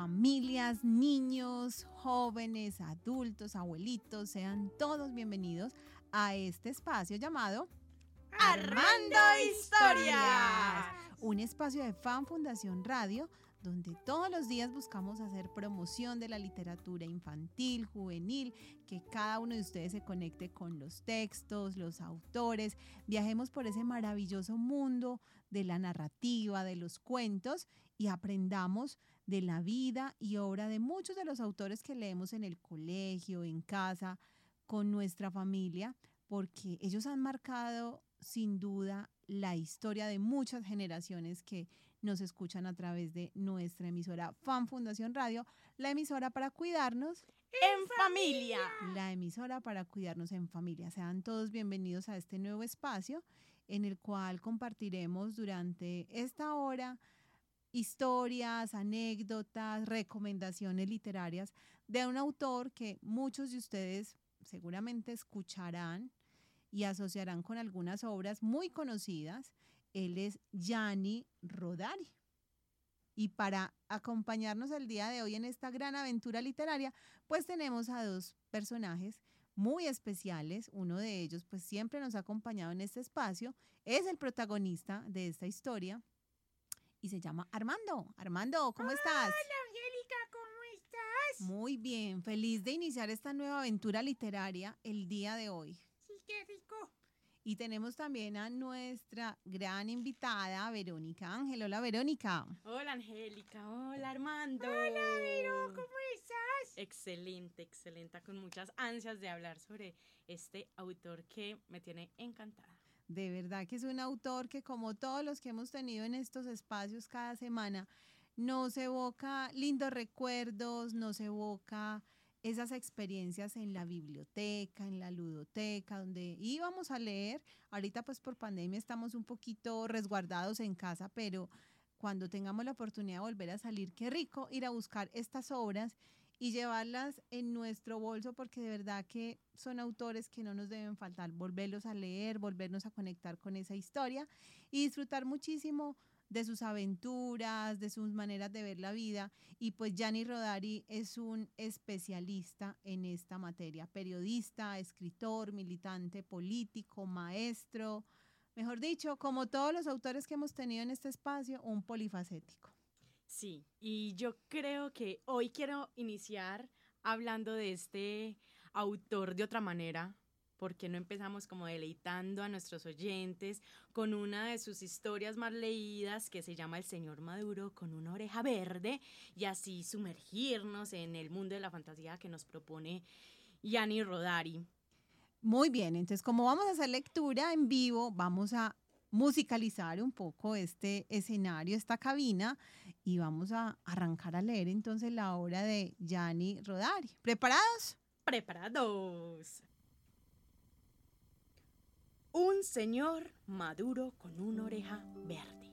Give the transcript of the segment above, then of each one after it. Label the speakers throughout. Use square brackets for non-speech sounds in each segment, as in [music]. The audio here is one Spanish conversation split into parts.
Speaker 1: familias, niños, jóvenes, adultos, abuelitos, sean todos bienvenidos a este espacio llamado
Speaker 2: Armando Historias.
Speaker 1: Un espacio de Fan Fundación Radio donde todos los días buscamos hacer promoción de la literatura infantil, juvenil, que cada uno de ustedes se conecte con los textos, los autores, viajemos por ese maravilloso mundo de la narrativa, de los cuentos y aprendamos de la vida y obra de muchos de los autores que leemos en el colegio, en casa, con nuestra familia, porque ellos han marcado sin duda la historia de muchas generaciones que nos escuchan a través de nuestra emisora Fan Fundación Radio, la emisora para cuidarnos
Speaker 2: en familia.
Speaker 1: La emisora para cuidarnos en familia. Sean todos bienvenidos a este nuevo espacio en el cual compartiremos durante esta hora historias, anécdotas, recomendaciones literarias de un autor que muchos de ustedes seguramente escucharán y asociarán con algunas obras muy conocidas. Él es Gianni Rodari. Y para acompañarnos el día de hoy en esta gran aventura literaria, pues tenemos a dos personajes muy especiales. Uno de ellos, pues siempre nos ha acompañado en este espacio, es el protagonista de esta historia y se llama Armando. Armando, ¿cómo estás?
Speaker 3: Hola, Angélica, ¿cómo estás?
Speaker 1: Muy bien, feliz de iniciar esta nueva aventura literaria el día de hoy.
Speaker 3: Sí, qué rico.
Speaker 1: Y tenemos también a nuestra gran invitada, Verónica Ángel. Hola, Verónica.
Speaker 2: Hola, Angélica. Hola, Armando.
Speaker 3: Hola, Vero, ¿cómo estás?
Speaker 2: Excelente, excelente. Con muchas ansias de hablar sobre este autor que me tiene encantada.
Speaker 1: De verdad que es un autor que como todos los que hemos tenido en estos espacios cada semana, nos evoca lindos recuerdos, nos evoca esas experiencias en la biblioteca, en la ludoteca, donde íbamos a leer. Ahorita pues por pandemia estamos un poquito resguardados en casa, pero cuando tengamos la oportunidad de volver a salir, qué rico ir a buscar estas obras y llevarlas en nuestro bolso porque de verdad que son autores que no nos deben faltar, volverlos a leer, volvernos a conectar con esa historia y disfrutar muchísimo de sus aventuras, de sus maneras de ver la vida. Y pues Gianni Rodari es un especialista en esta materia, periodista, escritor, militante político, maestro, mejor dicho, como todos los autores que hemos tenido en este espacio, un polifacético.
Speaker 2: Sí, y yo creo que hoy quiero iniciar hablando de este autor de otra manera, ¿por qué no empezamos como deleitando a nuestros oyentes con una de sus historias más leídas que se llama El Señor Maduro con una oreja verde y así sumergirnos en el mundo de la fantasía que nos propone Yanni Rodari?
Speaker 1: Muy bien, entonces como vamos a hacer lectura en vivo, vamos a musicalizar un poco este escenario, esta cabina y vamos a arrancar a leer entonces la obra de Yanni Rodari. ¿Preparados?
Speaker 2: Preparados. Un señor maduro con una oreja verde.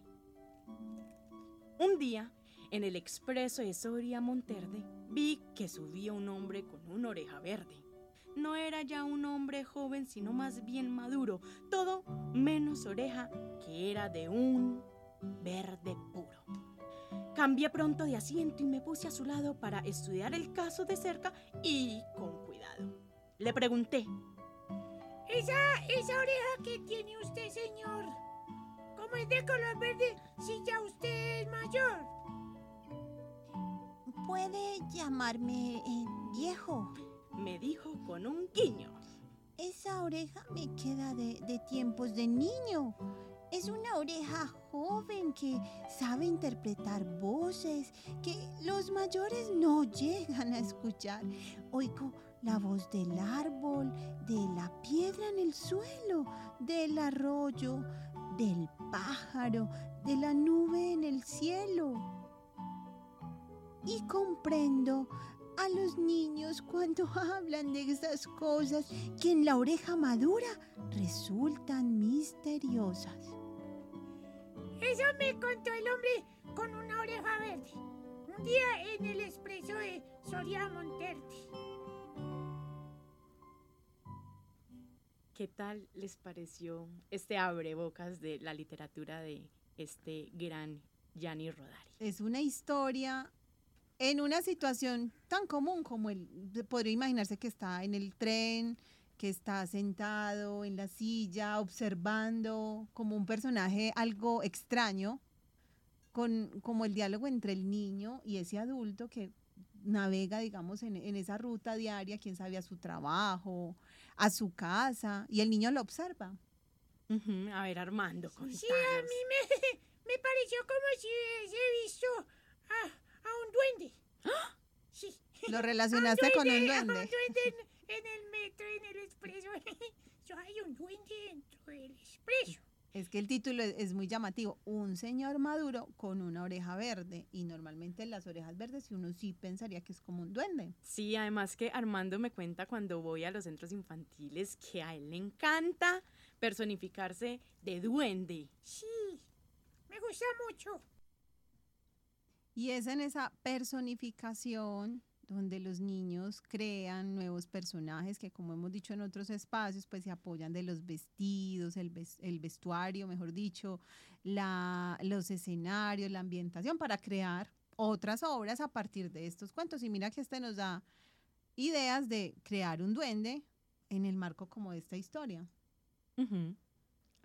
Speaker 2: Un día, en el expreso de Soria Monterde, vi que subía un hombre con una oreja verde. No era ya un hombre joven, sino más bien maduro, todo menos oreja, que era de un verde puro. Cambié pronto de asiento y me puse a su lado para estudiar el caso de cerca y con cuidado. Le pregunté,
Speaker 3: Esa, esa oreja que tiene usted, señor, ¿cómo es de color verde si ya usted es mayor?
Speaker 4: Puede llamarme eh, viejo.
Speaker 2: Me dijo con un guiño.
Speaker 4: Esa oreja me queda de, de tiempos de niño. Es una oreja joven que sabe interpretar voces que los mayores no llegan a escuchar. Oigo la voz del árbol, de la piedra en el suelo, del arroyo, del pájaro, de la nube en el cielo. Y comprendo a los niños cuando [laughs] hablan de esas cosas que en la oreja madura resultan misteriosas.
Speaker 3: Eso me contó el hombre con una oreja verde. Un día en el expreso de Soria Monterde.
Speaker 2: ¿Qué tal les pareció este abrebocas de la literatura de este gran Gianni Rodari?
Speaker 1: Es una historia en una situación tan común como el, podría imaginarse que está en el tren, que está sentado en la silla, observando como un personaje algo extraño, con, como el diálogo entre el niño y ese adulto que navega, digamos, en, en esa ruta diaria, quién sabe, a su trabajo, a su casa, y el niño lo observa.
Speaker 2: A ver, Armando,
Speaker 3: Sí, a
Speaker 2: contanos.
Speaker 3: mí me, me pareció como si hubiese visto a un duende. [gasps] Sí.
Speaker 1: Lo relacionaste con un
Speaker 3: A un
Speaker 1: duende.
Speaker 3: duende en, en el metro, en el expreso. [laughs] Yo hay un duende dentro del expreso.
Speaker 1: Es que el título es, es muy llamativo. Un señor maduro con una oreja verde. Y normalmente las orejas verdes uno sí pensaría que es como un duende.
Speaker 2: Sí, además que Armando me cuenta cuando voy a los centros infantiles que a él le encanta personificarse de duende.
Speaker 3: Sí, me gusta mucho.
Speaker 1: Y es en esa personificación donde los niños crean nuevos personajes que, como hemos dicho en otros espacios, pues se apoyan de los vestidos, el, ves- el vestuario, mejor dicho, los escenarios, la ambientación, para crear otras obras a partir de estos cuentos. Y mira que este nos da ideas de crear un duende en el marco como de esta historia.
Speaker 2: Ujú.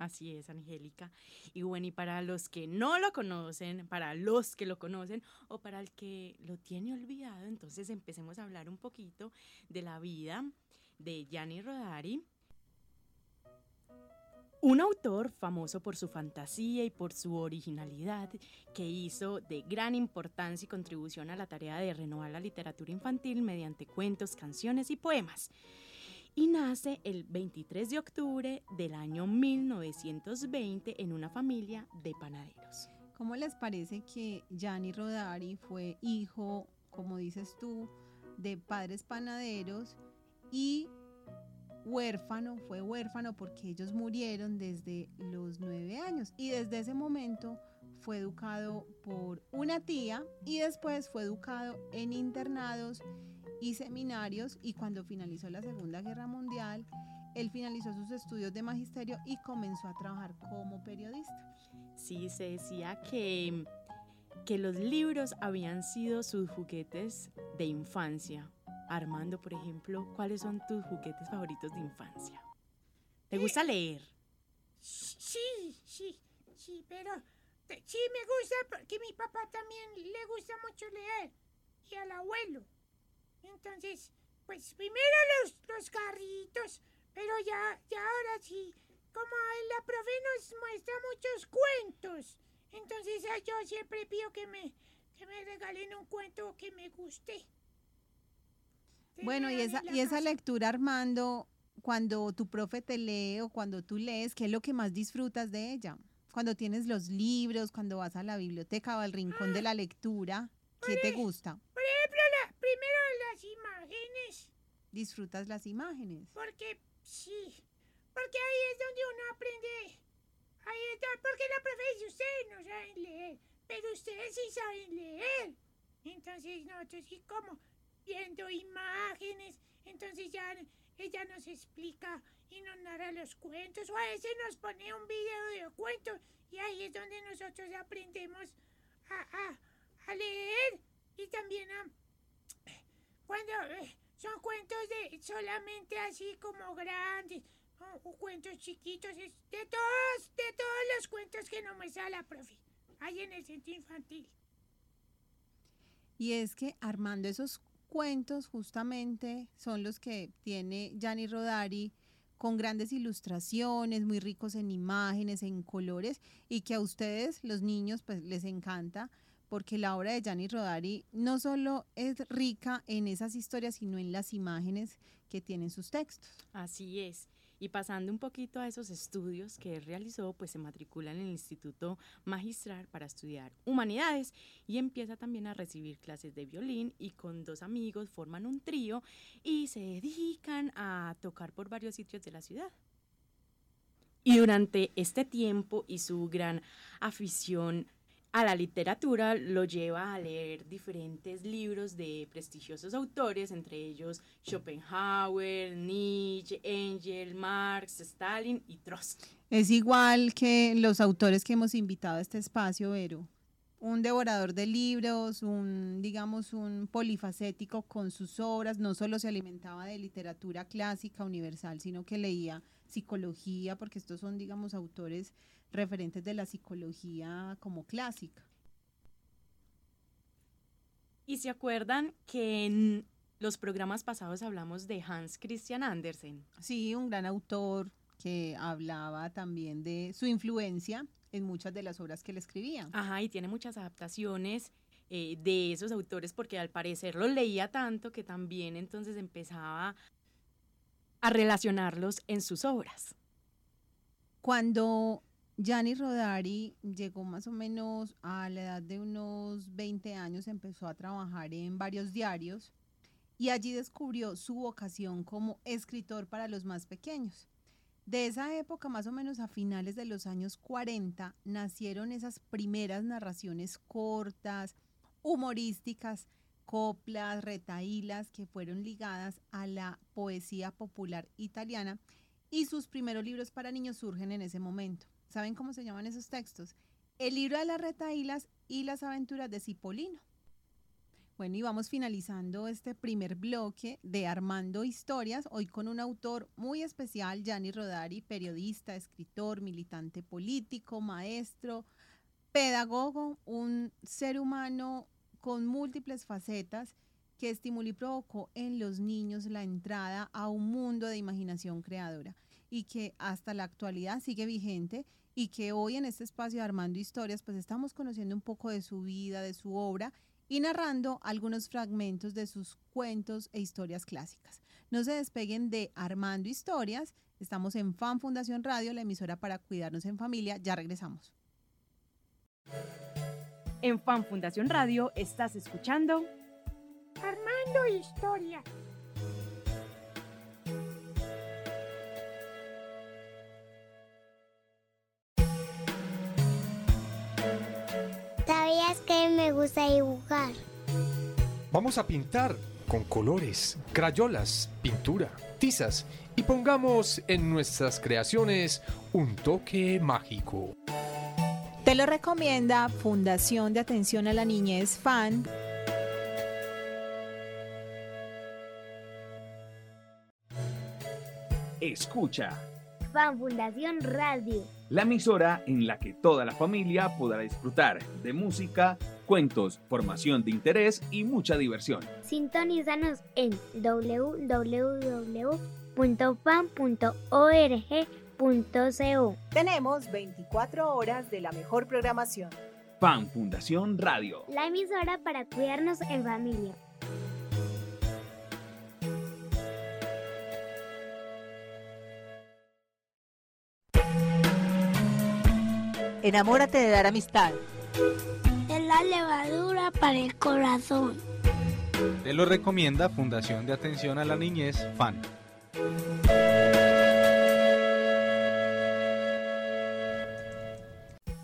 Speaker 2: Así es, Angélica. Y bueno, y para los que no lo conocen, para los que lo conocen o para el que lo tiene olvidado, entonces empecemos a hablar un poquito de la vida de Gianni Rodari. Un autor famoso por su fantasía y por su originalidad, que hizo de gran importancia y contribución a la tarea de renovar la literatura infantil mediante cuentos, canciones y poemas y nace el 23 de octubre del año 1920 en una familia de panaderos.
Speaker 1: ¿Cómo les parece que Gianni Rodari fue hijo, como dices tú, de padres panaderos y huérfano, fue huérfano porque ellos murieron desde los nueve años y desde ese momento fue educado por una tía y después fue educado en internados y seminarios y cuando finalizó la Segunda Guerra Mundial, él finalizó sus estudios de magisterio y comenzó a trabajar como periodista.
Speaker 2: Sí, se decía que, que los libros habían sido sus juguetes de infancia. Armando, por ejemplo, ¿cuáles son tus juguetes favoritos de infancia? ¿Te gusta leer?
Speaker 3: Sí, sí, sí, pero sí me gusta porque mi papá también le gusta mucho leer y al abuelo. Entonces, pues primero los, los carritos, pero ya, ya ahora sí, como la profe nos muestra muchos cuentos, entonces ah, yo siempre pido que me, que me regalen un cuento que me guste.
Speaker 1: Bueno, y esa, y esa lectura, Armando, cuando tu profe te lee o cuando tú lees, ¿qué es lo que más disfrutas de ella? Cuando tienes los libros, cuando vas a la biblioteca o al rincón de la lectura, ¿qué te gusta?
Speaker 3: Por ejemplo, la, primero imágenes.
Speaker 1: Disfrutas las imágenes.
Speaker 3: Porque sí, porque ahí es donde uno aprende. Ahí está, porque la profe dice, ustedes no saben leer, pero ustedes sí saben leer. Entonces nosotros sí como viendo imágenes, entonces ya ella nos explica y nos narra los cuentos, o a veces nos pone un video de cuentos y ahí es donde nosotros aprendemos a, a, a leer y también a cuando eh, son cuentos de solamente así como grandes cuentos chiquitos, de todos, de todos los cuentos que nos muestra la profe, ahí en el centro infantil.
Speaker 1: Y es que Armando, esos cuentos justamente son los que tiene Gianni Rodari con grandes ilustraciones, muy ricos en imágenes, en colores, y que a ustedes, los niños, pues les encanta, porque la obra de Gianni Rodari no solo es rica en esas historias, sino en las imágenes que tienen sus textos.
Speaker 2: Así es. Y pasando un poquito a esos estudios que realizó, pues se matricula en el Instituto Magistral para estudiar humanidades y empieza también a recibir clases de violín y con dos amigos forman un trío y se dedican a tocar por varios sitios de la ciudad. Y durante este tiempo y su gran afición a la literatura lo lleva a leer diferentes libros de prestigiosos autores, entre ellos Schopenhauer, Nietzsche, Engel, Marx, Stalin y Trotsky.
Speaker 1: Es igual que los autores que hemos invitado a este espacio, Vero. un devorador de libros, un, digamos, un polifacético con sus obras, no solo se alimentaba de literatura clásica universal, sino que leía psicología, porque estos son, digamos, autores referentes de la psicología como clásica.
Speaker 2: Y se acuerdan que en los programas pasados hablamos de Hans Christian Andersen.
Speaker 1: Sí, un gran autor que hablaba también de su influencia en muchas de las obras que él escribía.
Speaker 2: Ajá, y tiene muchas adaptaciones eh, de esos autores porque al parecer los leía tanto que también entonces empezaba a relacionarlos en sus obras.
Speaker 1: Cuando Gianni Rodari llegó más o menos a la edad de unos 20 años, empezó a trabajar en varios diarios y allí descubrió su vocación como escritor para los más pequeños. De esa época, más o menos a finales de los años 40, nacieron esas primeras narraciones cortas, humorísticas, coplas, retaílas, que fueron ligadas a la poesía popular italiana y sus primeros libros para niños surgen en ese momento. ¿Saben cómo se llaman esos textos? El libro de las retaílas y las aventuras de Cipolino. Bueno, y vamos finalizando este primer bloque de Armando Historias, hoy con un autor muy especial, Gianni Rodari, periodista, escritor, militante político, maestro, pedagogo, un ser humano con múltiples facetas que estimuló y provocó en los niños la entrada a un mundo de imaginación creadora y que hasta la actualidad sigue vigente y que hoy en este espacio de Armando Historias pues estamos conociendo un poco de su vida, de su obra y narrando algunos fragmentos de sus cuentos e historias clásicas. No se despeguen de Armando Historias. Estamos en Fan Fundación Radio, la emisora para cuidarnos en familia. Ya regresamos.
Speaker 2: En Fan Fundación Radio estás escuchando
Speaker 3: Armando Historia.
Speaker 5: Gusta dibujar?
Speaker 6: Vamos a pintar con colores, crayolas, pintura, tizas y pongamos en nuestras creaciones un toque mágico.
Speaker 1: Te lo recomienda Fundación de Atención a la Niñez FAN.
Speaker 7: Escucha,
Speaker 5: Fan Fundación Radio.
Speaker 7: la emisora en la que toda la familia podrá disfrutar de música, cuentos, formación de interés y mucha diversión.
Speaker 5: Sintonízanos en www.fan.org.co.
Speaker 8: Tenemos 24 horas de la mejor programación.
Speaker 7: Fan Fundación Radio.
Speaker 5: La emisora para cuidarnos en familia.
Speaker 8: Enamórate de dar amistad.
Speaker 5: Levadura para el corazón.
Speaker 9: Te lo recomienda Fundación de Atención a la Niñez, FAN.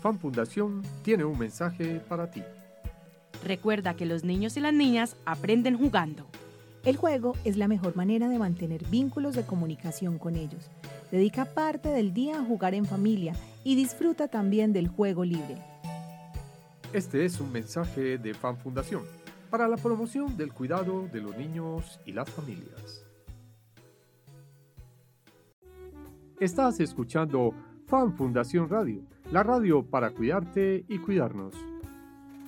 Speaker 6: Fan Fundación tiene un mensaje para ti.
Speaker 2: Recuerda que los niños y las niñas aprenden jugando.
Speaker 1: El juego es la mejor manera de mantener vínculos de comunicación con ellos. Dedica parte del día a jugar en familia y disfruta también del juego libre.
Speaker 6: Este es un mensaje de Fan Fundación para la promoción del cuidado de los niños y las familias. Estás escuchando Fan Fundación Radio, la radio para cuidarte y cuidarnos.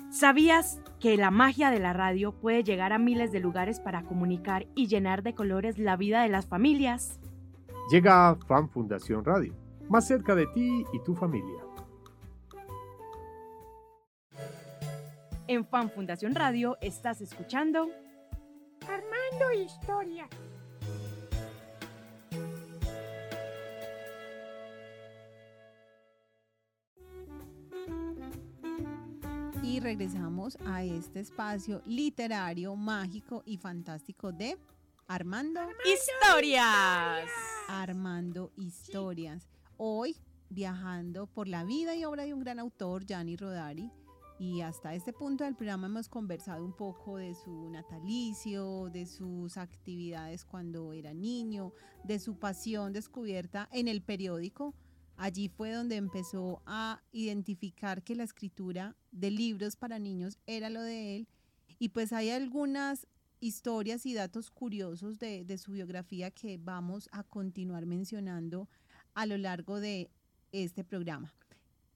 Speaker 2: ¿Sabías que la magia de la radio puede llegar a miles de lugares para comunicar y llenar de colores la vida de las familias?
Speaker 6: Llega Fan Fundación Radio, más cerca de ti y tu familia.
Speaker 2: En Fan Fundación Radio estás escuchando
Speaker 3: Armando Historia.
Speaker 1: Y regresamos a este espacio literario, mágico y fantástico de Armando.
Speaker 2: Historias.
Speaker 1: Armando Historias. Hoy viajando por la vida y obra de un gran autor, Gianni Rodari. Y hasta este punto del programa hemos conversado un poco de su natalicio, de sus actividades cuando era niño, de su pasión descubierta en el periódico Allí fue donde empezó a identificar que la escritura de libros para niños era lo de él. Y pues hay algunas historias y datos curiosos de, de su biografía que vamos a continuar mencionando a lo largo de este programa.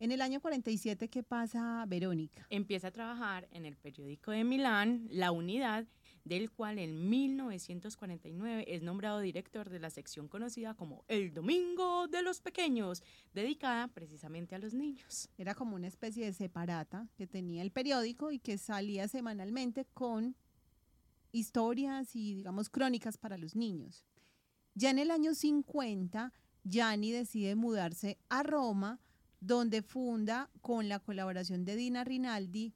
Speaker 1: En el año 47, ¿qué pasa, Verónica?
Speaker 2: Empieza a trabajar en el periódico de Milán, La Unidad, del cual en 1949 es nombrado director de la sección conocida como El Domingo de los Pequeños, dedicada precisamente a los niños.
Speaker 1: Era como una especie de separata que tenía el periódico y que salía semanalmente con historias y, digamos, crónicas para los niños. Ya en el año 50, Gianni decide mudarse a Roma, donde funda, con la colaboración de Dina Rinaldi,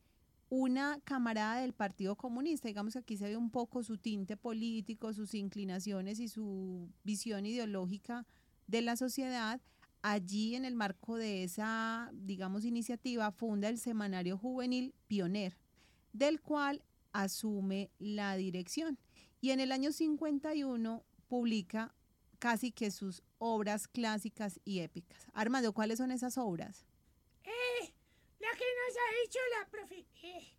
Speaker 1: una camarada del Partido Comunista. Digamos que aquí se ve un poco su tinte político, sus inclinaciones y su visión ideológica de la sociedad. Allí, en el marco de esa, digamos, iniciativa, funda el semanario juvenil Pioner, del cual asume la dirección. Y en el año 51 publica casi que sus obras clásicas y épicas. Armando, ¿cuáles son esas obras?
Speaker 3: Eh, la que nos ha dicho la profe. eh,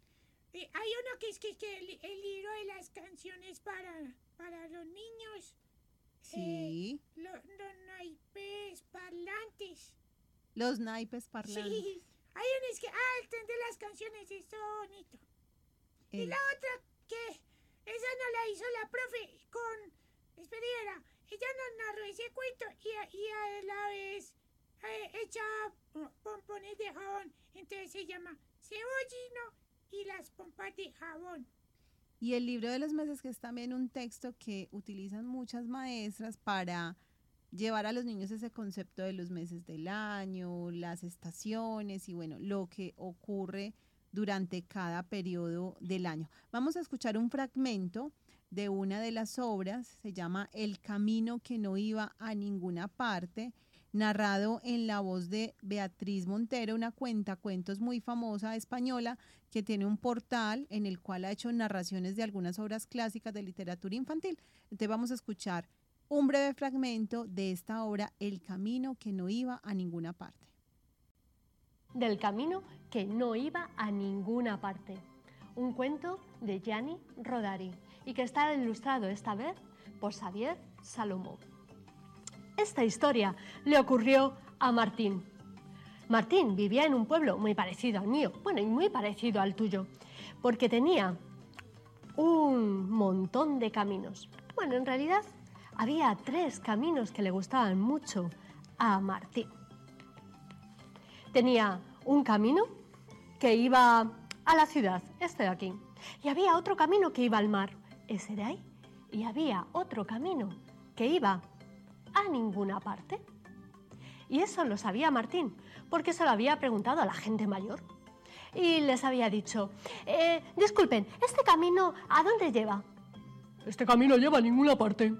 Speaker 3: eh, hay uno que es que, que el, el libro de las canciones para, para los niños.
Speaker 1: Sí,
Speaker 3: Los naipes parlantes.
Speaker 1: los naipes parlantes.
Speaker 3: Sí, hay unos que. Ah, el tren de las canciones, es bonito. Y la otra que. Esa no la hizo la profe con. Espera, ella nos narró ese cuento y a, a la vez eh, echa po- pompones de jabón. Entonces se llama Cebollino y las pompas de jabón.
Speaker 1: Y el libro de los meses, que es también un texto que utilizan muchas maestras para llevar a los niños ese concepto de los meses del año, las estaciones y bueno, lo que ocurre durante cada periodo del año. Vamos a escuchar un fragmento de una de las obras, se llama El camino que no iba a ninguna parte, narrado en la voz de Beatriz Montero, una cuenta cuentos muy famosa española que tiene un portal en el cual ha hecho narraciones de algunas obras clásicas de literatura infantil. Entonces vamos a escuchar un breve fragmento de esta obra, El camino que no iba a ninguna parte.
Speaker 10: Del camino que no iba a ninguna parte. Un cuento de Gianni Rodari y que está ilustrado esta vez por Xavier Salomó. Esta historia le ocurrió a Martín. Martín vivía en un pueblo muy parecido al mío, bueno, y muy parecido al tuyo, porque tenía un montón de caminos. Bueno, en realidad había tres caminos que le gustaban mucho a Martín. Tenía un camino que iba a la ciudad, este de aquí, y había otro camino que iba al mar, ese de ahí, y había otro camino que iba a ninguna parte. Y eso lo sabía Martín, porque se lo había preguntado a la gente mayor. Y les había dicho, "Eh, disculpen, ¿este camino a dónde lleva? Este camino lleva a ninguna parte.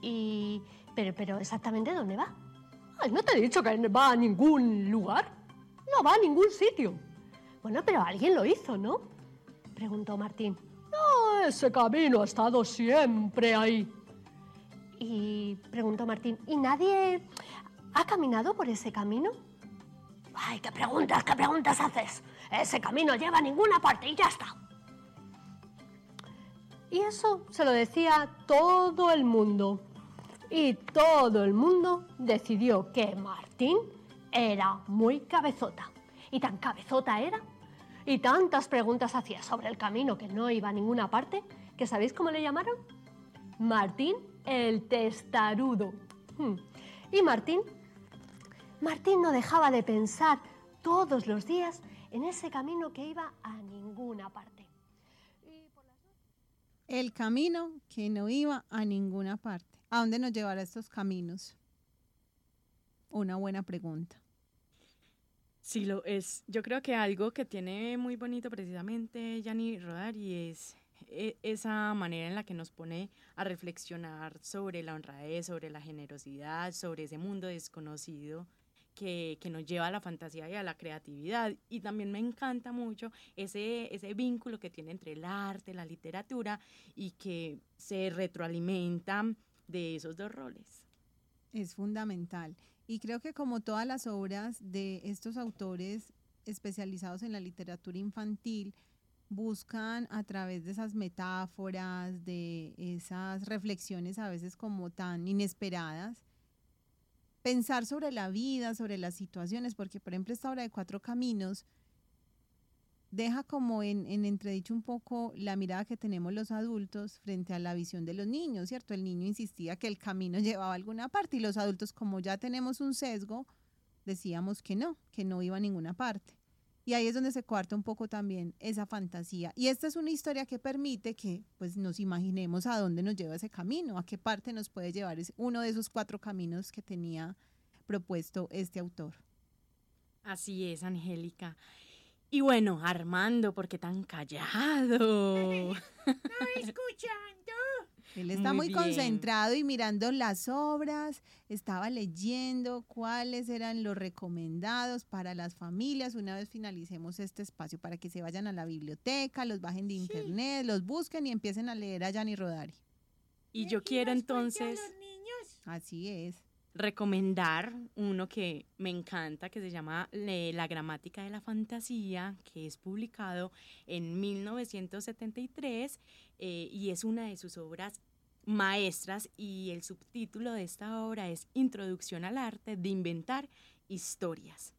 Speaker 10: Y, pero, pero, ¿exactamente dónde va? Ay, no te he dicho que va a ningún lugar. No va a ningún sitio. Bueno, pero alguien lo hizo, ¿no? Preguntó Martín. Ese camino ha estado siempre ahí. Y preguntó Martín, ¿y nadie ha caminado por ese camino? Ay, qué preguntas, qué preguntas haces. Ese camino lleva a ninguna parte y ya está. Y eso se lo decía todo el mundo. Y todo el mundo decidió que Martín era muy cabezota. Y tan cabezota era, y tantas preguntas hacía sobre el camino que no iba a ninguna parte, que ¿sabéis cómo le llamaron? Martín el testarudo. Hmm. Y Martín, Martín no dejaba de pensar todos los días en ese camino que iba a ninguna parte.
Speaker 1: El camino que no iba a ninguna parte. ¿A dónde nos llevará estos caminos? Una buena pregunta.
Speaker 2: Sí, lo es. Yo creo que algo que tiene muy bonito precisamente Gianni Rodari es e- esa manera en la que nos pone a reflexionar sobre la honradez, sobre la generosidad, sobre ese mundo desconocido que, que nos lleva a la fantasía y a la creatividad. Y también me encanta mucho ese, ese vínculo que tiene entre el arte, la literatura y que se retroalimenta de esos dos roles.
Speaker 1: Es fundamental. Y creo que como todas las obras de estos autores especializados en la literatura infantil, buscan a través de esas metáforas, de esas reflexiones a veces como tan inesperadas, pensar sobre la vida, sobre las situaciones, porque por ejemplo esta obra de Cuatro Caminos deja como en, en, entredicho un poco la mirada que tenemos los adultos frente a la visión de los niños, ¿cierto? El niño insistía que el camino [laughs] llevaba a alguna parte y los adultos como ya tenemos un sesgo, decíamos que no, que no iba a ninguna parte. Y ahí es donde se cuarta un poco también esa fantasía. Y esta es una historia que permite que pues, nos imaginemos a dónde nos lleva ese camino, a qué parte nos puede llevar uno de esos cuatro caminos que tenía propuesto este autor.
Speaker 2: Así es, Angélica. Y bueno, Armando, ¿por qué tan callado? [laughs]
Speaker 3: no escuchando.
Speaker 1: Él está muy, concentrado y mirando las obras, estaba leyendo cuáles eran los recomendados para las familias una vez finalicemos este espacio para que se vayan a la biblioteca, los bajen de internet, los busquen y empiecen a leer a Gianni Rodari.
Speaker 2: Y yo quiero entonces...
Speaker 1: Así es
Speaker 2: recomendar uno que me encanta, que se llama La gramática de la fantasía, que es publicado en 1973 eh, y es una de sus obras maestras y el subtítulo de esta obra es Introducción al arte de inventar historias.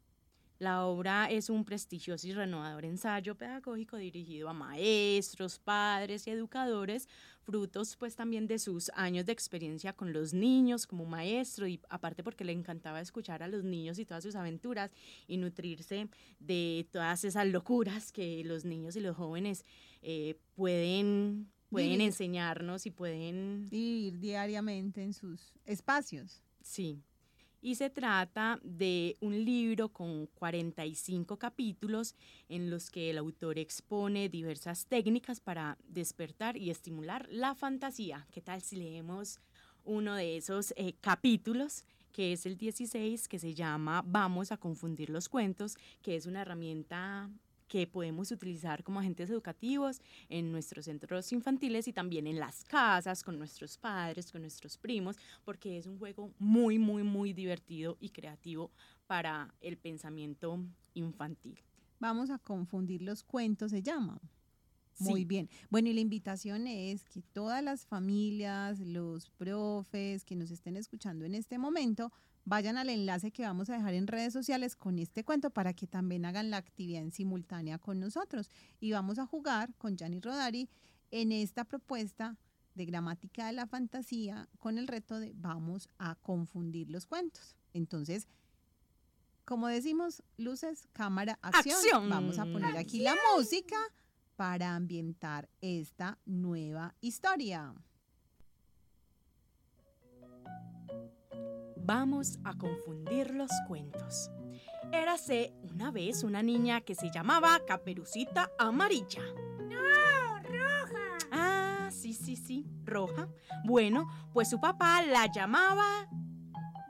Speaker 2: La obra es un prestigioso y renovador ensayo pedagógico dirigido a maestros, padres y educadores, frutos pues también de sus años de experiencia con los niños como maestro y aparte porque le encantaba escuchar a los niños y todas sus aventuras y nutrirse de todas esas locuras que los niños y los jóvenes eh, pueden, pueden enseñarnos y pueden
Speaker 1: vivir diariamente en sus espacios.
Speaker 2: Sí y se trata de un libro con 45 capítulos en los que el autor expone diversas técnicas para despertar y estimular la fantasía. ¿Qué tal si leemos uno de esos eh, capítulos? que es el 16, que se llama Vamos a confundir los cuentos, que es una herramienta que podemos utilizar como agentes educativos en nuestros centros infantiles y también en las casas, con nuestros padres, con nuestros primos, porque es un juego muy, muy, muy divertido y creativo para el pensamiento infantil.
Speaker 1: Vamos a confundir los cuentos, se llama. Muy bien. Bueno, y la invitación es que todas las familias, los profes que nos estén escuchando en este momento, vayan al enlace que vamos a dejar en redes sociales con este cuento para que también hagan la actividad en simultánea con nosotros. Y vamos a jugar con Gianni Rodari en esta propuesta de gramática de la fantasía con el reto de vamos a confundir los cuentos. Entonces, como decimos, luces, cámara, acción. Vamos a poner aquí la música para ambientar esta nueva historia.
Speaker 2: Vamos a confundir los cuentos. Érase una vez una niña que se llamaba Caperucita Amarilla.
Speaker 3: ¡No, roja!
Speaker 2: Ah, sí, sí, sí, roja. Bueno, pues su papá la llamaba...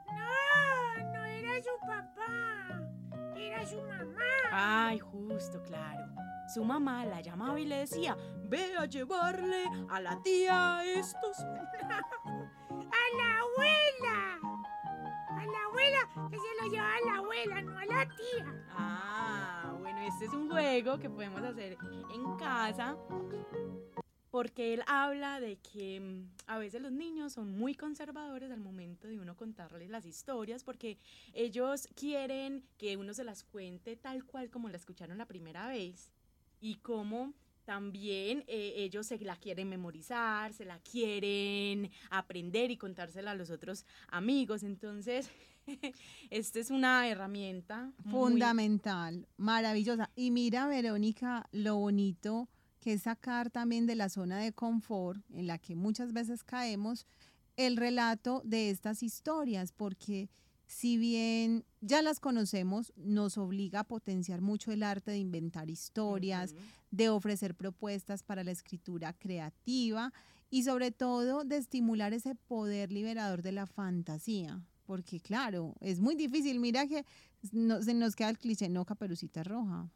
Speaker 3: No, no era su papá, era su mamá.
Speaker 2: Ay, justo, claro. Su mamá la llamaba y le decía, ve a llevarle a la tía estos... [laughs]
Speaker 3: que se lo lleva a la abuela, no a la tía.
Speaker 2: Ah, bueno, este es un juego que podemos hacer en casa porque él habla de que mm, a veces los niños son muy conservadores al momento de uno contarles las historias porque ellos quieren que uno se las cuente tal cual como la escucharon la primera vez y como también eh, ellos se la quieren memorizar, se la quieren aprender y contársela a los otros amigos. Entonces, [laughs] esta es una herramienta
Speaker 1: fundamental, maravillosa. Y mira, Verónica, lo bonito que es sacar también de la zona de confort en la que muchas veces caemos el relato de estas historias, porque si bien ya las conocemos, nos obliga a potenciar mucho el arte de inventar historias, de ofrecer propuestas para la escritura creativa y sobre todo de estimular ese poder liberador de la fantasía. Porque claro, es muy difícil. Mira que se nos queda el cliché, no, caperucita roja.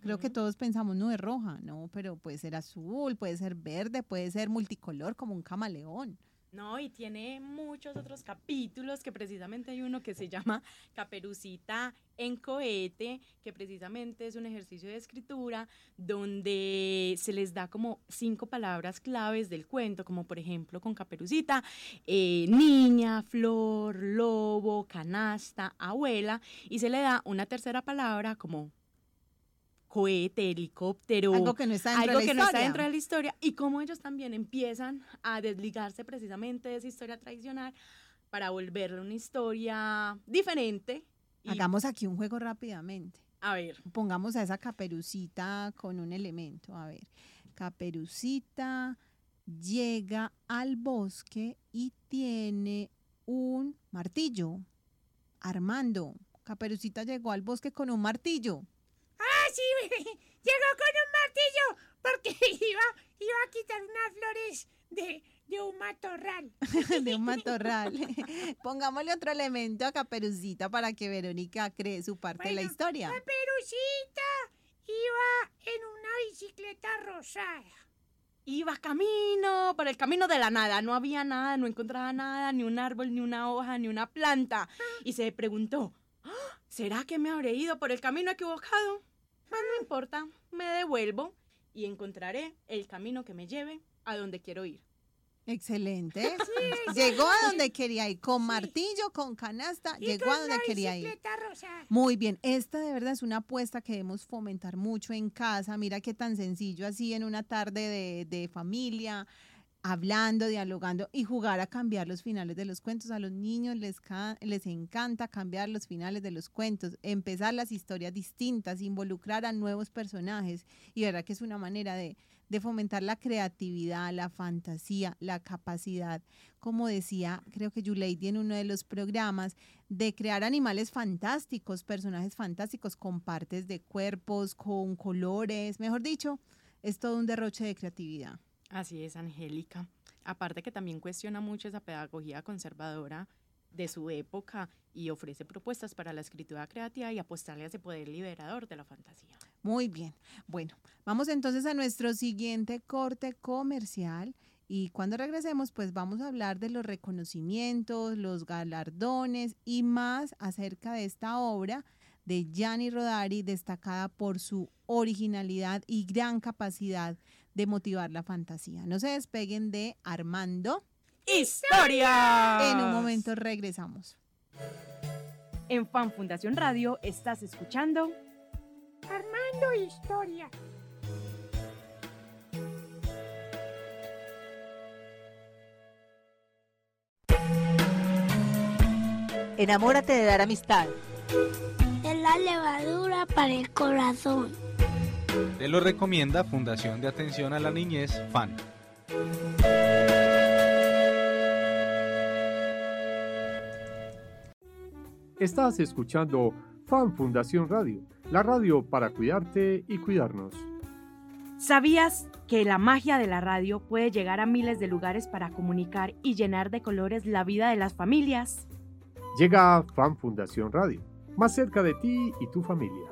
Speaker 1: Creo que todos pensamos, no es roja, no, pero puede ser azul, puede ser verde, puede ser multicolor como un camaleón.
Speaker 2: No, y tiene muchos otros capítulos, que precisamente hay uno que se llama Caperucita en cohete, que precisamente es un ejercicio de escritura donde se les da como cinco palabras claves del cuento, como por ejemplo con Caperucita, eh, niña, flor, lobo, canasta, abuela, y se le da una tercera palabra como cohete, helicóptero,
Speaker 1: Algo que no está dentro
Speaker 2: algo
Speaker 1: de la
Speaker 2: que no está
Speaker 1: historia.
Speaker 2: dentro de la historia y cómo ellos también empiezan a desligarse precisamente de esa historia tradicional para volverle una historia diferente. y-
Speaker 1: Hagamos aquí un juego rápidamente.
Speaker 2: a ver,
Speaker 1: Pongamos a esa caperucita con un elemento. A ver, caperucita llega al bosque y tiene un martillo. Armando, caperucita llegó al bosque con un martillo.
Speaker 3: Ah, sí, [laughs] llegó con un martillo porque [laughs] iba, iba a quitar unas flores de, de un matorral. [laughs]
Speaker 1: de un matorral. Pongámosle otro elemento a Caperucita para que Verónica cree su parte de la
Speaker 3: Bueno,
Speaker 1: historia.
Speaker 3: Caperucita iba en una bicicleta rosada.
Speaker 2: iba camino, por el camino de la nada, no había nada, no encontraba nada, ni un árbol, ni una hoja, ni una planta. Y se preguntó, "¿Ah, ¿será que me habré ido por el camino equivocado? Pues no importa, me devuelvo y encontraré el camino que me lleve a donde quiero ir.
Speaker 1: Excelente. [laughs] Llegó a donde quería ir, con martillo, con canasta,
Speaker 3: Y
Speaker 1: llegó a donde quería ir. Muy bien, esta de verdad es una apuesta que debemos fomentar mucho en casa. Mira qué tan sencillo así en una tarde de, de familia, hablando, dialogando y jugar a cambiar los finales de los cuentos. A los niños les, les encanta cambiar los finales de los cuentos, empezar las historias distintas, involucrar a nuevos personajes. Y verdad que es una manera de, de fomentar la creatividad, la fantasía, la capacidad, como decía, creo que Yuleidi en uno de los programas, de crear animales fantásticos, personajes fantásticos con partes de cuerpos, con colores, mejor dicho, es todo un derroche de creatividad.
Speaker 2: Así es, Angélica. Aparte que también cuestiona mucho esa pedagogía conservadora de su época y ofrece propuestas para la escritura creativa y apostarle a ese poder liberador de la fantasía.
Speaker 1: Muy bien. Bueno, vamos entonces a nuestro siguiente corte comercial y cuando regresemos pues vamos a hablar de los reconocimientos, los galardones y más acerca de esta obra de Gianni Rodari destacada por su originalidad y gran capacidad de motivar la fantasía. No se despeguen de Armando.
Speaker 2: ¡Historia!
Speaker 1: En un momento regresamos.
Speaker 2: En Fan Fundación Radio estás escuchando
Speaker 3: Armando Historia.
Speaker 11: Enamórate de dar amistad.
Speaker 5: Es la levadura para el corazón.
Speaker 9: Te lo recomienda Fundación de Atención a la Niñez, FAN.
Speaker 6: Estás escuchando Fan Fundación Radio, la radio para cuidarte y cuidarnos.
Speaker 2: ¿Sabías que la magia de la radio puede llegar a miles de lugares para comunicar y llenar de colores la vida de las familias?
Speaker 6: Llega a Fan Fundación Radio, más cerca de ti y tu familia.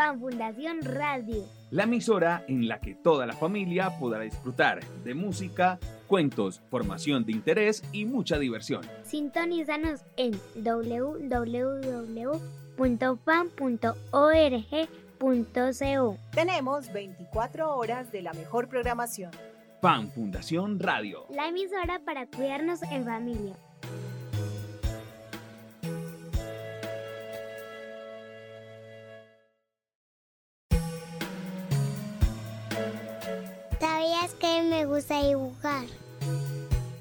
Speaker 5: Fan Fundación Radio.
Speaker 7: la emisora en la que toda la familia podrá disfrutar de música, cuentos, formación de interés y mucha diversión.
Speaker 5: Sintonízanos en www.fan.org.co.
Speaker 8: Tenemos 24 horas de la mejor programación.
Speaker 7: Fan Fundación Radio.
Speaker 5: La emisora para cuidarnos en familia. que me gusta dibujar.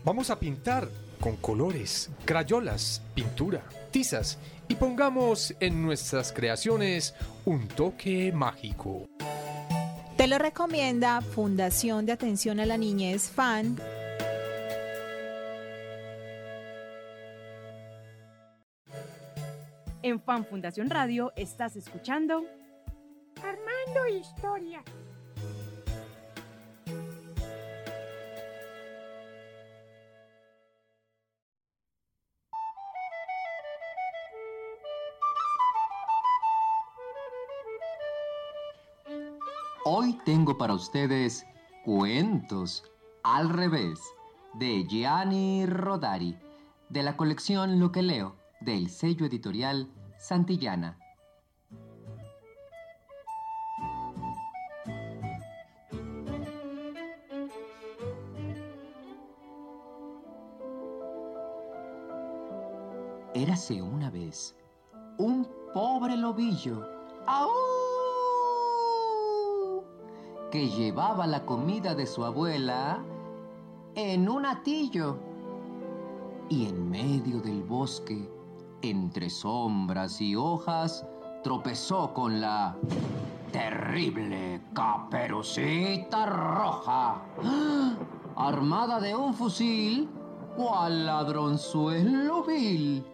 Speaker 6: Vamos a pintar con colores, crayolas, pintura, tizas y pongamos en nuestras creaciones un toque mágico.
Speaker 12: Te lo recomienda Fundación de Atención a la Niñez FAN.
Speaker 2: En Fan Fundación Radio estás escuchando
Speaker 3: Armando Historia.
Speaker 13: Tengo para ustedes cuentos al revés de Gianni Rodari, de la colección Lo que leo, del sello editorial Santillana. Érase una vez un pobre lobillo. ¡Au! Que llevaba la comida de su abuela en un atillo. Y en medio del bosque, entre sombras y hojas, tropezó con la terrible caperucita roja. Armada de un fusil, cual ladronzuelo vil.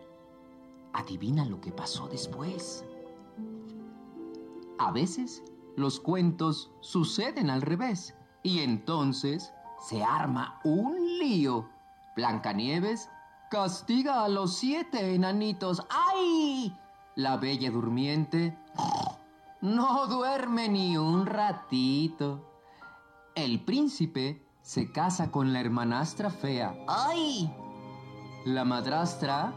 Speaker 13: Adivina lo que pasó después. A veces los cuentos suceden al revés y entonces se arma un lío. Blancanieves castiga a los siete enanitos. ¡Ay! La bella durmiente no duerme ni un ratito. El príncipe se casa con la hermanastra fea. ¡Ay! La madrastra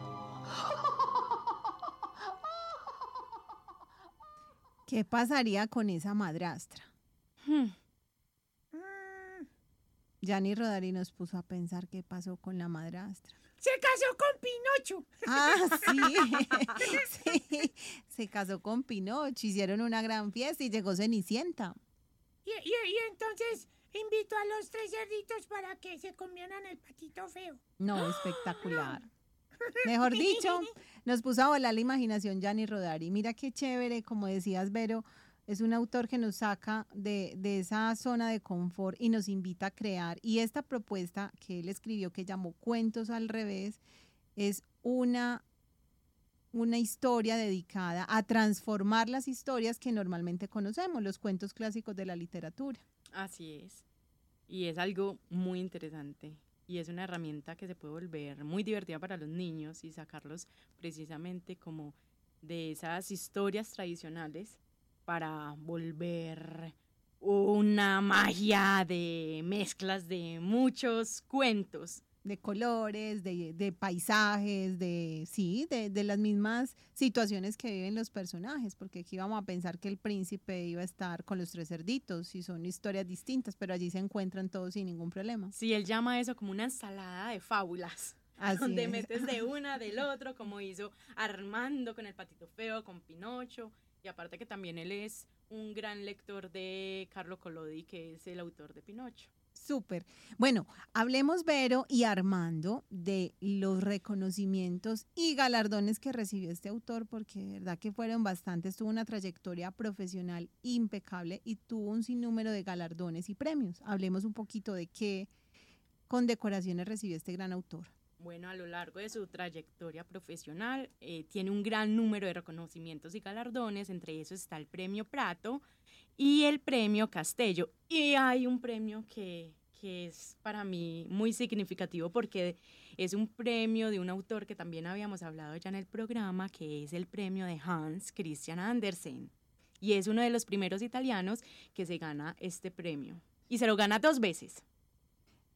Speaker 1: ¿Qué pasaría con esa madrastra?
Speaker 2: Hmm.
Speaker 1: Gianni Rodari nos puso a pensar qué pasó con la madrastra.
Speaker 3: Se casó con Pinocho.
Speaker 1: Ah, [laughs] sí. [laughs] sí. Se casó con Pinocho, hicieron una gran fiesta y llegó Cenicienta.
Speaker 3: Y, y, y entonces invitó a los tres cerditos para que se comieran el patito feo.
Speaker 1: No, [gasps] espectacular. Mejor [laughs] dicho, nos puso a volar la imaginación Gianni Rodari. Mira qué chévere, como decías, Vero, es un autor que nos saca de, de, esa zona de confort y nos invita a crear. Y esta propuesta que él escribió, que llamó Cuentos al revés, es una, una historia dedicada a transformar las historias que normalmente conocemos, los cuentos clásicos de la literatura.
Speaker 2: Así es. Y es algo muy interesante y es una herramienta que se puede volver muy divertida para los niños y sacarlos precisamente como de esas historias tradicionales para volver una magia de mezclas de muchos cuentos.
Speaker 1: De colores, de, de paisajes, de sí, de, de, las mismas situaciones que viven los personajes, porque aquí vamos a pensar que el príncipe iba a estar con los tres cerditos y son historias distintas, pero allí se encuentran todos sin ningún problema.
Speaker 2: Sí, él llama eso como una ensalada de fábulas. [laughs]
Speaker 1: Así
Speaker 2: donde
Speaker 1: es.
Speaker 2: metes de [laughs] una, del otro, como hizo Armando con el patito feo, con Pinocho, y aparte que también él es un gran lector de Carlo Collodi, que es el autor de Pinocho.
Speaker 1: Súper. Bueno, hablemos, Vero y Armando, de los reconocimientos y galardones que recibió este autor, porque de verdad que fueron bastantes. Tuvo una trayectoria profesional impecable y tuvo un sinnúmero de galardones y premios. Hablemos un poquito de qué condecoraciones recibió este gran autor.
Speaker 2: Bueno, a lo largo de su trayectoria profesional eh, tiene un gran número de reconocimientos y galardones, entre esos está el premio Prato y el premio Castello. Y hay un premio que, que es para mí muy significativo porque es un premio de un autor que también habíamos hablado ya en el programa, que es el premio de Hans Christian Andersen. Y es uno de los primeros italianos que se gana este premio. Y se lo gana dos veces.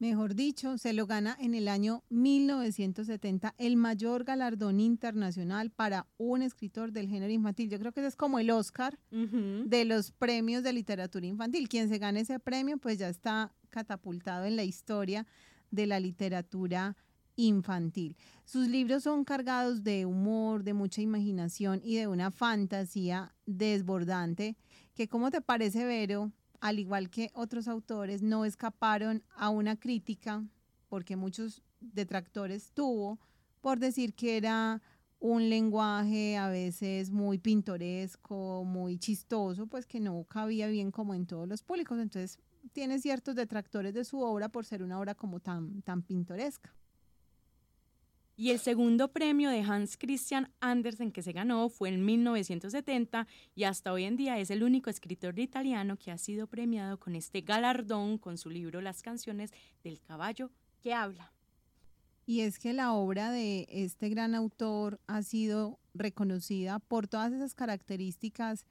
Speaker 1: Mejor dicho, se lo gana en el año 1970 el mayor galardón internacional para un escritor del género infantil. Yo creo que ese es como el Oscar
Speaker 2: Uh -huh.
Speaker 1: de los premios de literatura infantil. Quien se gane ese premio, pues ya está catapultado en la historia de la literatura infantil. Sus libros son cargados de humor, de mucha imaginación y de una fantasía desbordante que, ¿cómo te parece, Vero? Al igual que otros autores, no escaparon a una crítica, porque muchos detractores tuvo, por decir que era un lenguaje a veces muy pintoresco, muy chistoso, pues que no cabía bien como en todos los públicos. Entonces, tiene ciertos detractores de su obra por ser una obra como tan, tan pintoresca.
Speaker 2: Y el segundo premio de Hans Christian Andersen que se ganó fue en 1970 y hasta hoy en día es el único escritor italiano que ha sido premiado con este galardón con su libro Las canciones del caballo que habla.
Speaker 1: Y es que la obra de este gran autor ha sido reconocida por todas esas características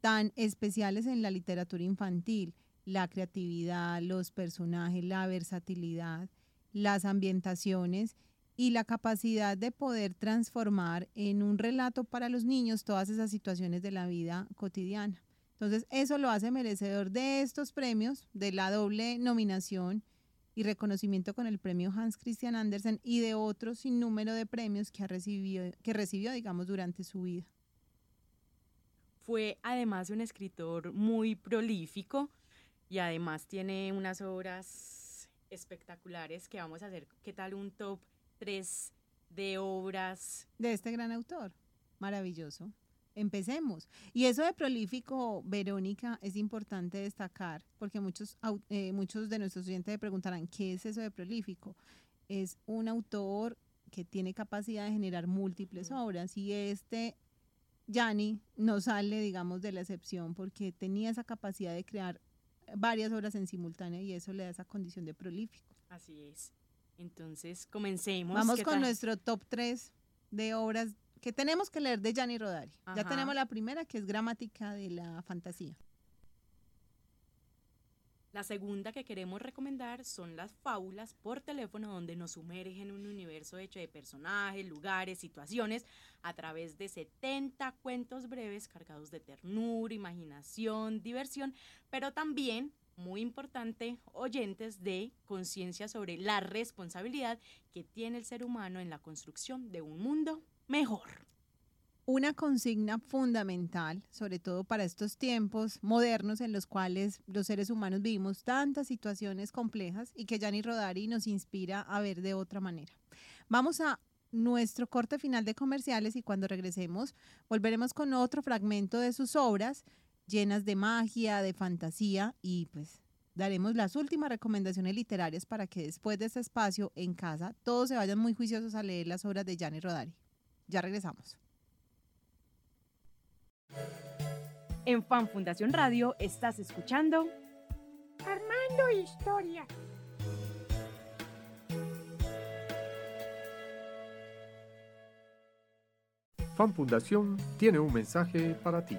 Speaker 1: tan especiales en la literatura infantil, la creatividad, los personajes, la versatilidad, las ambientaciones y la capacidad de poder transformar en un relato para los niños todas esas situaciones de la vida cotidiana. Entonces, eso lo hace merecedor de estos premios, de la doble nominación y reconocimiento con el premio Hans Christian Andersen y de otro sinnúmero de premios que, ha recibido, que recibió, digamos, durante su vida.
Speaker 2: Fue además un escritor muy prolífico y además tiene unas obras espectaculares que vamos a hacer. ¿Qué tal un top 3 de obras?
Speaker 1: De este gran autor. Maravilloso. Empecemos. Y eso de prolífico, Verónica, es importante destacar, porque muchos, eh, muchos de nuestros oyentes preguntarán, ¿qué es eso de prolífico? Es un autor que tiene capacidad de generar múltiples obras y este Yanni no sale, digamos, de la excepción porque tenía esa capacidad de crear varias obras en simultáneo y eso le da esa condición de prolífico.
Speaker 2: Así es. Entonces, comencemos.
Speaker 1: Vamos con nuestro top 3 de obras que tenemos que leer de Gianni Rodari. Ya tenemos la primera, que es Gramática de la Fantasía.
Speaker 2: La segunda que queremos recomendar son las fábulas por teléfono donde nos sumergen en un universo hecho de personajes, lugares, situaciones a través de 70 cuentos breves cargados de ternura, imaginación, diversión, pero también, muy importante, oyentes de conciencia sobre la responsabilidad que tiene el ser humano en la construcción de un mundo mejor.
Speaker 1: Una consigna fundamental, sobre todo para estos tiempos modernos en los cuales los seres humanos vivimos tantas situaciones complejas y que Gianni Rodari nos inspira a ver de otra manera. Vamos a nuestro corte final de comerciales y cuando regresemos volveremos con otro fragmento de sus obras llenas de magia, de fantasía y pues daremos las últimas recomendaciones literarias para que después de este espacio en casa todos se vayan muy juiciosos a leer las obras de Gianni Rodari. Ya regresamos.
Speaker 2: En Fan Fundación Radio estás escuchando
Speaker 3: Armando Historia.
Speaker 6: Fan Fundación tiene un mensaje para ti.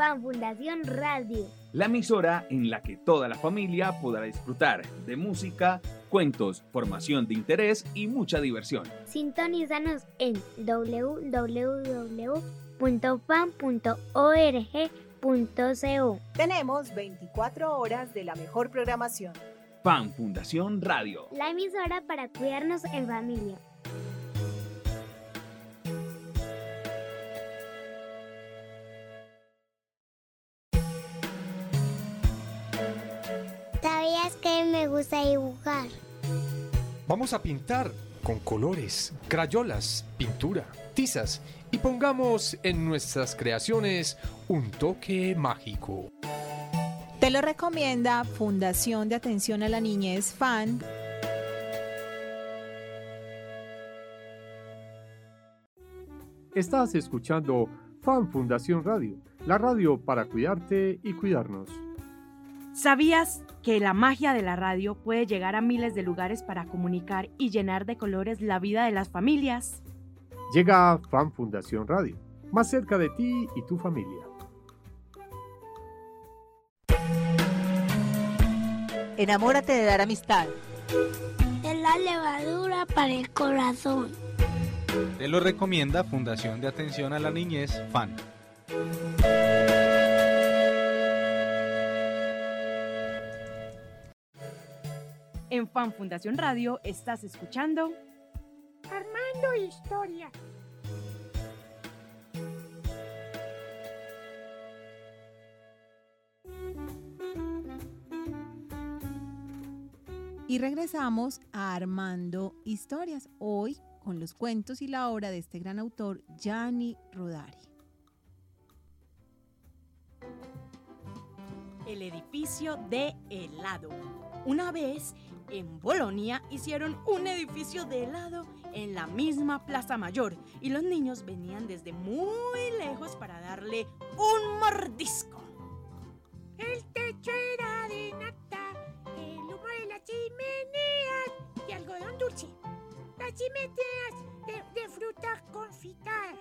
Speaker 5: Fan Fundación Radio.
Speaker 7: La emisora en la que toda la familia podrá disfrutar de música, cuentos, formación de interés y mucha diversión.
Speaker 5: Sintonízanos en www.fan.org
Speaker 8: tenemos 24 horas de la mejor programación.
Speaker 7: Fan Fundación Radio.
Speaker 5: La emisora para cuidarnos en familia. Gusta dibujar?
Speaker 6: Vamos a pintar con colores, crayolas, pintura, tizas y pongamos en nuestras creaciones un toque mágico.
Speaker 12: Te lo recomienda Fundación de Atención a la Niñez FAN.
Speaker 6: Estás escuchando Fan Fundación Radio, la radio para cuidarte y cuidarnos.
Speaker 2: ¿Sabías que la magia de la radio puede llegar a miles de lugares para comunicar y llenar de colores la vida de las familias?
Speaker 6: Llega Fan Fundación Radio, más cerca de ti y tu familia.
Speaker 11: Enamórate de dar amistad.
Speaker 5: Es la levadura para el corazón.
Speaker 9: Te lo recomienda Fundación de Atención a la Niñez, FAN.
Speaker 2: En Fan Fundación Radio estás escuchando
Speaker 3: Armando Historia.
Speaker 1: Y regresamos a Armando Historias, hoy con los cuentos y la obra de este gran autor, Gianni Rodari.
Speaker 2: El edificio de helado. Una vez en Bolonia hicieron un edificio de helado en la misma Plaza Mayor y los niños venían desde muy lejos para darle un mordisco.
Speaker 3: El techo era de nata, el humo de las chimeneas y algodón dulce. Las chimeneas de, de fruta confitada.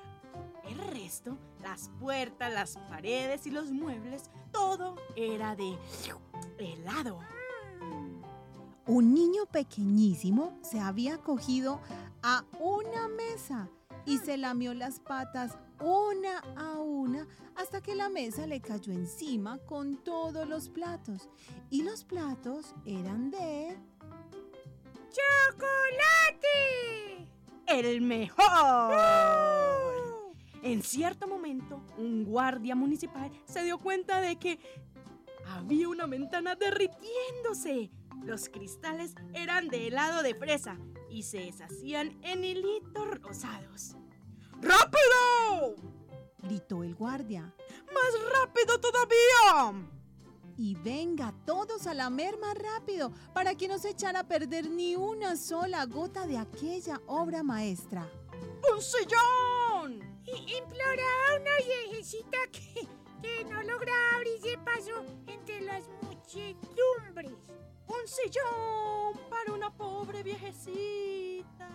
Speaker 2: El resto, las puertas, las paredes y los muebles, todo era de helado.
Speaker 1: Un niño pequeñísimo se había cogido a una mesa y se lamió las patas una a una hasta que la mesa le cayó encima con todos los platos. Y los platos eran de...
Speaker 3: ¡Chocolate!
Speaker 2: ¡El mejor! En cierto momento, un guardia municipal se dio cuenta de que había una ventana derritiéndose. Los cristales eran de helado de fresa y se deshacían en hilitos rosados. ¡Rápido!
Speaker 1: gritó el guardia.
Speaker 2: ¡Más rápido todavía!
Speaker 1: Y venga todos a lamer más rápido para que no se echara a perder ni una sola gota de aquella obra maestra.
Speaker 2: ¡Un sillón!
Speaker 3: Y imploraba a una viejecita que, que no lograba abrirse paso entre las muchedumbres.
Speaker 2: ¡Un sillón para una pobre viejecita!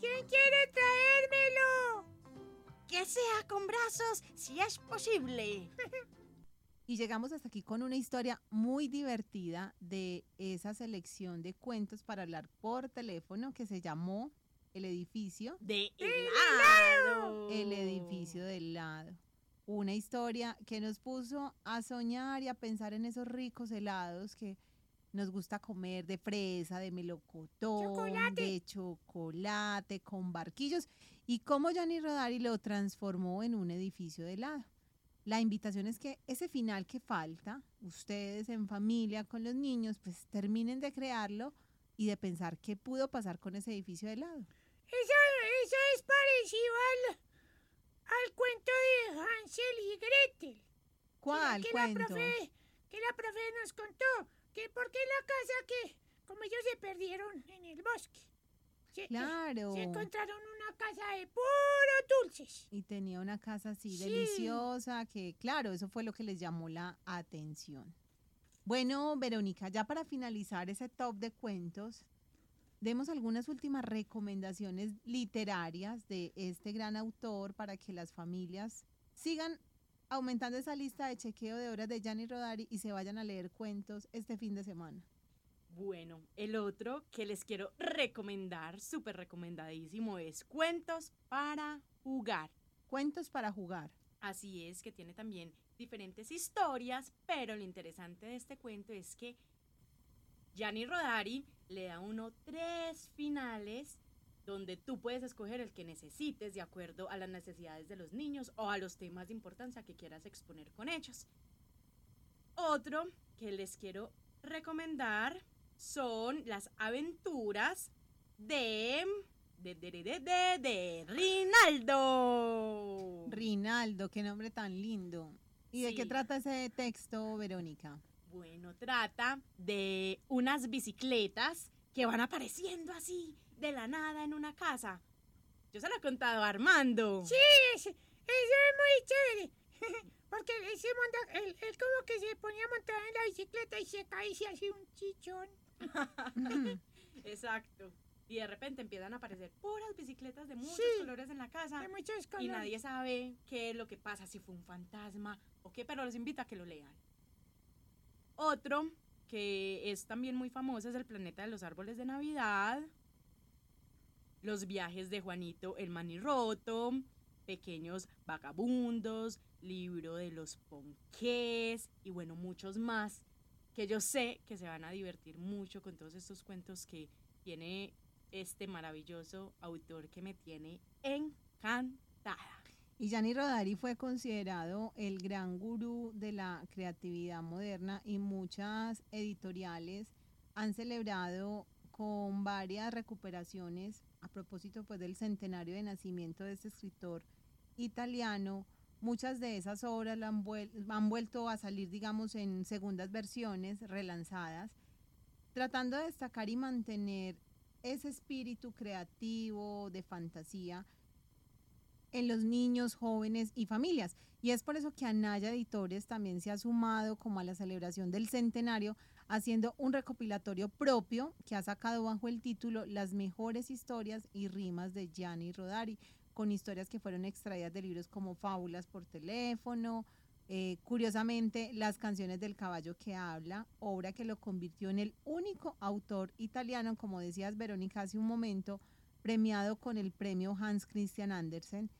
Speaker 3: ¿Quién quiere traérmelo?
Speaker 2: Que sea con brazos, si es posible. [laughs]
Speaker 1: Y llegamos hasta aquí con una historia muy divertida de esa selección de cuentos para hablar por teléfono que se llamó El edificio
Speaker 2: de helado.
Speaker 1: El edificio de helado. Una historia que nos puso a soñar y a pensar en esos ricos helados que nos gusta comer de fresa, de melocotón,
Speaker 3: Chocolate.
Speaker 1: de chocolate, con barquillos, y cómo Gianni Rodari lo transformó en un edificio de helado. La invitación es que ese final que falta, ustedes en familia con los niños, pues terminen de crearlo y de pensar qué pudo pasar con ese edificio de helado.
Speaker 3: Eso, eso es parecido al, al cuento de Hansel y Gretel.
Speaker 1: ¿Cuál
Speaker 3: que
Speaker 1: cuento?
Speaker 3: La profe, que la profe nos contó que porque la casa que, como ellos se perdieron en el bosque. Se,
Speaker 1: Claro.
Speaker 3: Se encontraron una casa de puro dulces.
Speaker 1: Y tenía una casa así
Speaker 3: Sí.
Speaker 1: deliciosa que, claro, eso fue lo que les llamó la atención. Bueno, Verónica, ya para finalizar ese top de cuentos, demos algunas últimas recomendaciones literarias de este gran autor para que las familias sigan aumentando esa lista de chequeo de obras de Gianni Rodari y se vayan a leer cuentos este fin de semana.
Speaker 2: Bueno, el otro que les quiero recomendar, súper recomendadísimo, es Cuentos para jugar.
Speaker 1: Cuentos para jugar.
Speaker 2: Así es, que tiene también diferentes historias, pero lo interesante de este cuento es que Gianni Rodari le da a uno tres finales donde tú puedes escoger el que necesites de acuerdo a las necesidades de los niños o a los temas de importancia que quieras exponer con ellos. Otro que les quiero recomendar son las aventuras de de de de de, de, Rinaldo.
Speaker 1: Rinaldo, qué nombre tan lindo. ¿Y de qué trata ese texto, Verónica?
Speaker 2: Bueno, trata de unas bicicletas que van apareciendo así de la nada en una casa. Yo se lo he contado a Armando.
Speaker 3: Sí, eso es muy chévere. [laughs] Porque él, se monta, él, él como que se ponía a montar en la bicicleta y se cae y se hace un chichón. [laughs]
Speaker 2: Exacto. Y de repente empiezan a aparecer puras bicicletas de muchos
Speaker 3: Sí.
Speaker 2: colores en la casa.
Speaker 3: De muchos
Speaker 2: Y
Speaker 3: colores.
Speaker 2: nadie sabe qué es lo que pasa, si fue un fantasma o qué, pero los invito a que lo lean. Otro que es también muy famoso es el planeta de los árboles de Navidad. Los viajes de Juanito el Manirroto, Pequeños Vagabundos, Libro de los Ponqués y bueno, muchos más que yo sé que se van a divertir mucho con todos estos cuentos que tiene este maravilloso autor que me tiene encantada.
Speaker 1: Y Gianni Rodari fue considerado el gran gurú de la creatividad moderna y muchas editoriales han celebrado con varias recuperaciones a propósito pues del centenario de nacimiento de este escritor italiano. Muchas de esas obras han vuelto a salir, digamos, en segundas versiones relanzadas, tratando de destacar y mantener ese espíritu creativo, de fantasía, en los niños, jóvenes y familias. Y es por eso que Anaya Editores también se ha sumado como a la celebración del centenario, haciendo un recopilatorio propio que ha sacado bajo el título Las mejores historias y rimas de Gianni Rodari, con historias que fueron extraídas de libros como Fábulas por teléfono, eh, curiosamente, Las canciones del caballo que habla, obra que lo convirtió en el único autor italiano, como decías Verónica hace un momento, premiado con el premio Hans Christian Andersen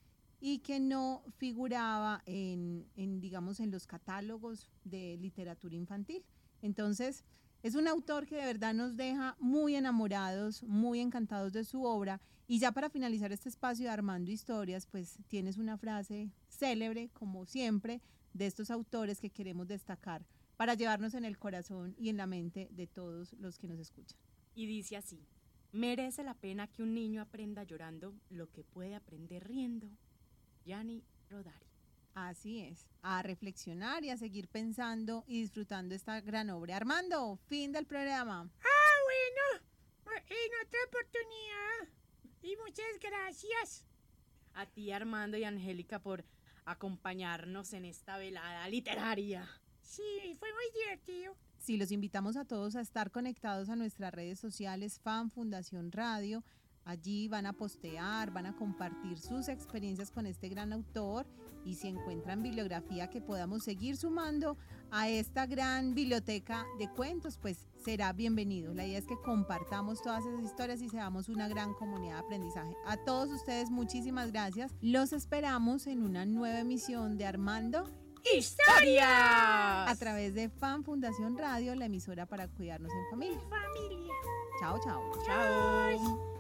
Speaker 1: y que no figuraba en, digamos, en los catálogos de literatura infantil. Entonces, es un autor que de verdad nos deja muy enamorados, muy encantados de su obra. Y ya para finalizar este espacio de Armando Historias, pues tienes una frase célebre, como siempre, de estos autores que queremos destacar para llevarnos en el corazón y en la mente de todos los que nos escuchan.
Speaker 2: Y dice así, merece la pena que un niño aprenda llorando lo que puede aprender riendo. Gianni Rodari.
Speaker 1: Así es, a reflexionar y a seguir pensando y disfrutando esta gran obra. Armando, fin del programa.
Speaker 3: Ah, bueno, en otra oportunidad. Y muchas gracias.
Speaker 2: A ti, Armando y Angélica, por acompañarnos en esta velada literaria.
Speaker 3: Sí, fue muy divertido.
Speaker 1: Sí, los invitamos a todos a estar conectados a nuestras redes sociales, Fan Fundación Radio. Allí van a postear, van a compartir sus experiencias con este gran autor y si encuentran bibliografía que podamos seguir sumando a esta gran biblioteca de cuentos, pues será bienvenido. La idea es que compartamos todas esas historias y seamos una gran comunidad de aprendizaje. A todos ustedes muchísimas gracias. Los esperamos en una nueva emisión de Armando
Speaker 2: Historia
Speaker 1: a través de Fan Fundación Radio, la emisora para cuidarnos en familia.
Speaker 3: Familia.
Speaker 1: Chao, chao.
Speaker 2: Chao.